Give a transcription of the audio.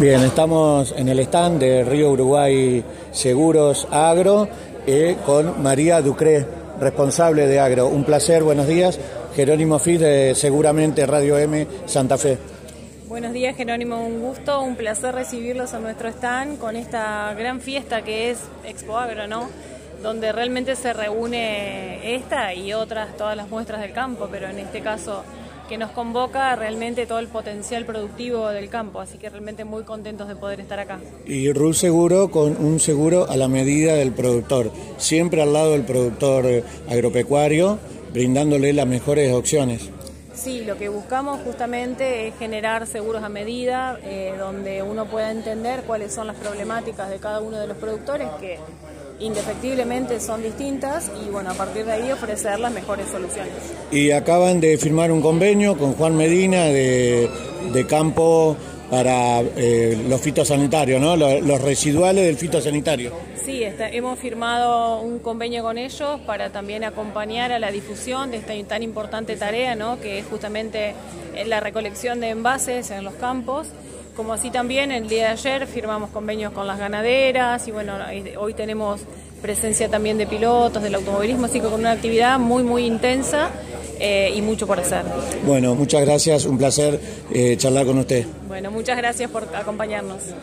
Bien, estamos en el stand de Río Uruguay Seguros Agro eh, con María Ducré, responsable de Agro. Un placer, buenos días. Jerónimo Fis de Seguramente Radio M Santa Fe. Buenos días Jerónimo, un gusto, un placer recibirlos a nuestro stand con esta gran fiesta que es Expo Agro, ¿no? Donde realmente se reúne esta y otras, todas las muestras del campo, pero en este caso que nos convoca realmente todo el potencial productivo del campo, así que realmente muy contentos de poder estar acá. Y RUL Seguro con un seguro a la medida del productor, siempre al lado del productor agropecuario, brindándole las mejores opciones. Sí, lo que buscamos justamente es generar seguros a medida, eh, donde uno pueda entender cuáles son las problemáticas de cada uno de los productores, que indefectiblemente son distintas, y bueno, a partir de ahí ofrecer las mejores soluciones. Y acaban de firmar un convenio con Juan Medina de, campo para eh, los fitosanitarios, ¿no? los residuales del fitosanitario. Sí, hemos firmado un convenio con ellos para también acompañar a la difusión de esta tan importante tarea, ¿no? que es justamente la recolección de envases en los campos. Como así también el día de ayer firmamos convenios con las ganaderas y bueno, hoy tenemos presencia también de pilotos, del automovilismo, así que con una actividad muy, muy intensa eh, y mucho por hacer. Bueno, muchas gracias, un placer eh, charlar con usted. Bueno, muchas gracias por acompañarnos.